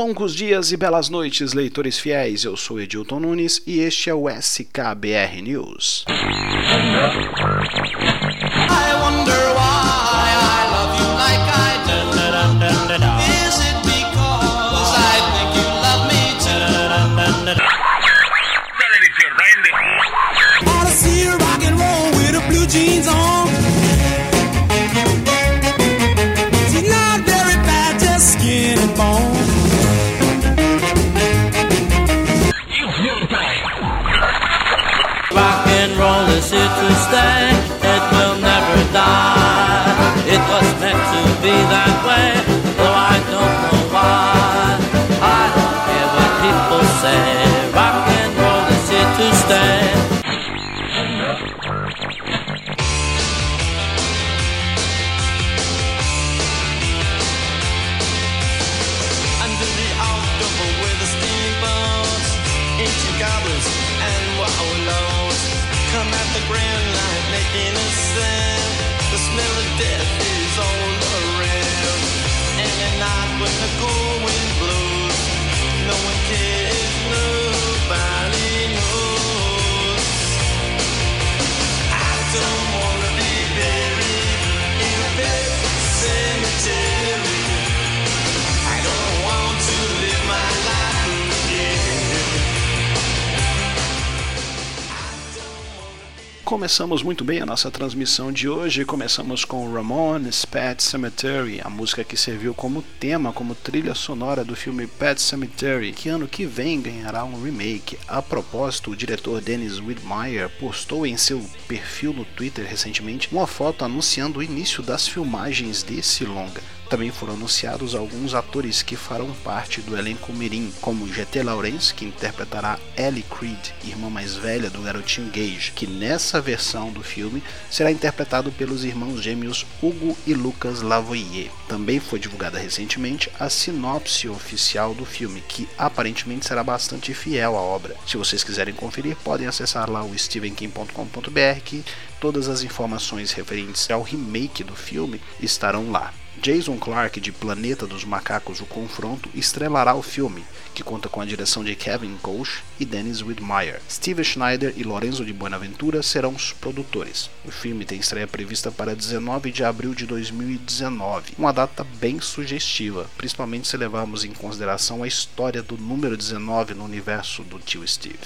Longos dias e belas noites, leitores fiéis. Eu sou Edilton Nunes e este é o SKBR News. jeans is here to stay. It will never die. It was meant to be that way, though I don't know why. I don't care what people say. Rock and roll is here to stay. I'm at the grand line making a sound. The smell of death is all around. And at night when the cold wind blows. Começamos muito bem a nossa transmissão de hoje. Começamos com Ramones Pet Cemetery, a música que serviu como tema, como trilha sonora do filme Pet Cemetery, que ano que vem ganhará um remake. A propósito, o diretor Dennis Widmeyer postou em seu perfil no Twitter recentemente uma foto anunciando o início das filmagens desse longa. Também foram anunciados alguns atores que farão parte do elenco mirim, como GT Lawrence, que interpretará Ellie Creed, irmã mais velha do garotinho Gage, que nessa versão do filme será interpretado pelos irmãos gêmeos Hugo e Lucas Lavoie. Também foi divulgada recentemente a sinopse oficial do filme, que aparentemente será bastante fiel à obra. Se vocês quiserem conferir, podem acessar lá o stevenkim.com.br que todas as informações referentes ao remake do filme estarão lá. Jason Clarke de Planeta dos Macacos O Confronto estrelará o filme, que conta com a direção de Kevin Koch e Dennis Widmeyer. Steve Schneider e Lorenzo de Buenaventura serão os produtores. O filme tem estreia prevista para 19 de abril de 2019, uma data bem sugestiva, principalmente se levarmos em consideração a história do número 19 no universo do tio Steve.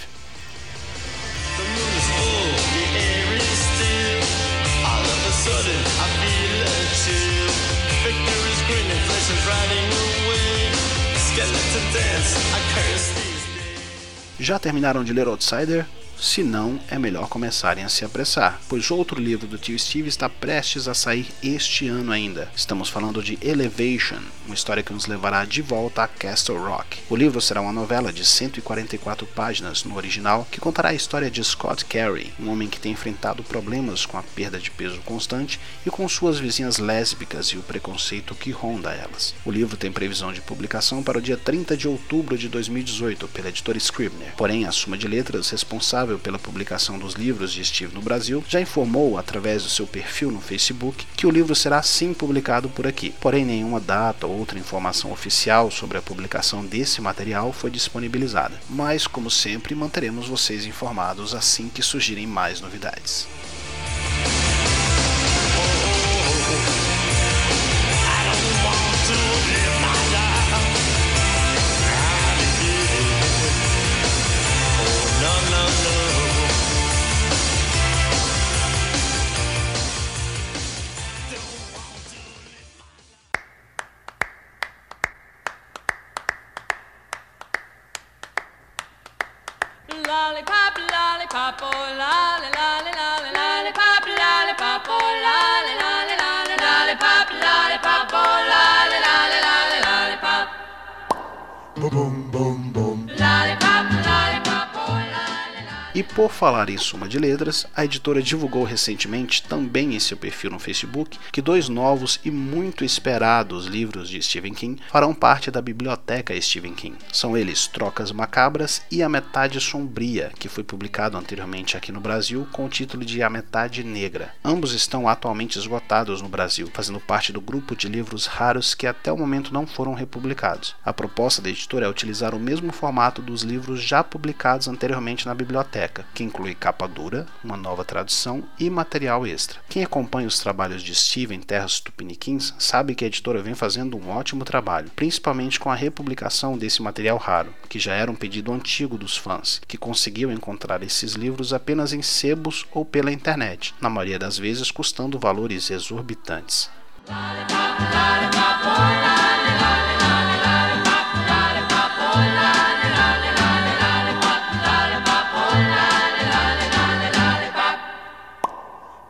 Já terminaram de ler Outsider? Se não, é melhor começarem a se apressar, pois outro livro do tio Steve está prestes a sair este ano ainda. Estamos falando de Elevation, uma história que nos levará de volta a Castle Rock. O livro será uma novela de 144 páginas no original que contará a história de Scott Carey, um homem que tem enfrentado problemas com a perda de peso constante e com suas vizinhas lésbicas e o preconceito que ronda elas. O livro tem previsão de publicação para o dia 30 de outubro de 2018 pela editora Scribner. Porém, a Suma de Letras responsável responsável pela publicação dos livros de Steve no Brasil, já informou através do seu perfil no Facebook que o livro será sim publicado por aqui. Porém, nenhuma data ou outra informação oficial sobre a publicação desse material foi disponibilizada. Mas, como sempre, manteremos vocês informados assim que surgirem mais novidades. capo la la la. E por falar em suma de letras, a editora divulgou recentemente, também em seu perfil no Facebook, que dois novos e muito esperados livros de Stephen King farão parte da biblioteca Stephen King. São eles Trocas Macabras e A Metade Sombria, que foi publicado anteriormente aqui no Brasil com o título de A Metade Negra. Ambos estão atualmente esgotados no Brasil, fazendo parte do grupo de livros raros que até o momento não foram republicados. A proposta da editora é utilizar o mesmo formato dos livros já publicados anteriormente na biblioteca, que inclui capa dura, uma nova tradução e material extra. Quem acompanha os trabalhos de Steven Terras Tupiniquins sabe que a editora vem fazendo um ótimo trabalho, principalmente com a republicação desse material raro, que já era um pedido antigo dos fãs, que conseguiam encontrar esses livros apenas em sebos ou pela internet, na maioria das vezes custando valores exorbitantes.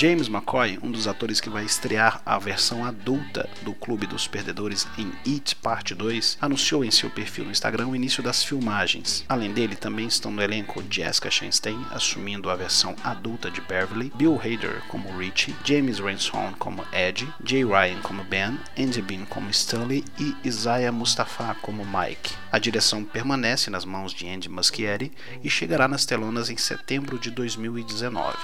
James McCoy, um dos atores que vai estrear a versão adulta do Clube dos Perdedores em It Parte 2, anunciou em seu perfil no Instagram o início das filmagens. Além dele, também estão no elenco Jessica Chastain, assumindo a versão adulta de Beverly, Bill Hader como Richie, James Ransone como Ed, Jay Ryan como Ben, Andy Bean como Stanley e Isaiah Mustafa como Mike. A direção permanece nas mãos de Andy Muschietti e chegará nas telonas em setembro de 2019.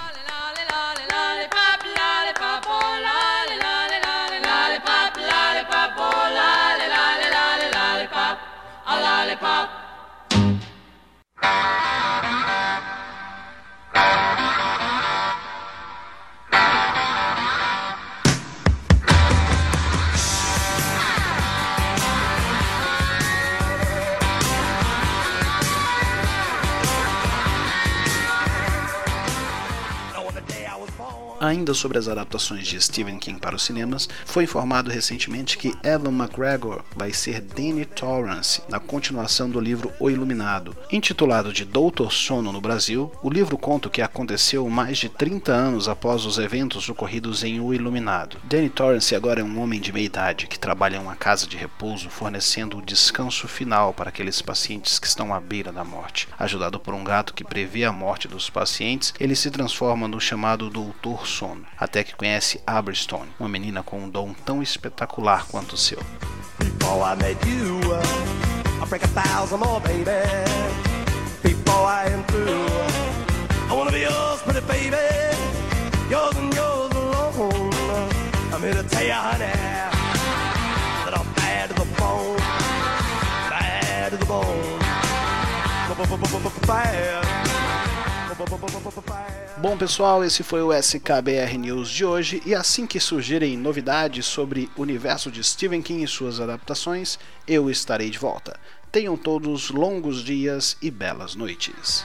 Lollipop. Ainda sobre as adaptações de Stephen King para os cinemas, foi informado recentemente que Evan McGregor vai ser Danny Torrance na continuação do livro O Iluminado. Intitulado de Doutor Sono no Brasil, o livro conta o que aconteceu mais de 30 anos após os eventos ocorridos em O Iluminado. Danny Torrance agora é um homem de meia idade que trabalha em uma casa de repouso fornecendo o descanso final para aqueles pacientes que estão à beira da morte. Ajudado por um gato que prevê a morte dos pacientes, ele se transforma no chamado Doutor sono, até que conhece Aberstone, uma menina com um dom tão espetacular quanto o seu. Bad. Bom pessoal, esse foi o SKBR News de hoje e assim que surgirem novidades sobre o universo de Stephen King e suas adaptações, eu estarei de volta. Tenham todos longos dias e belas noites.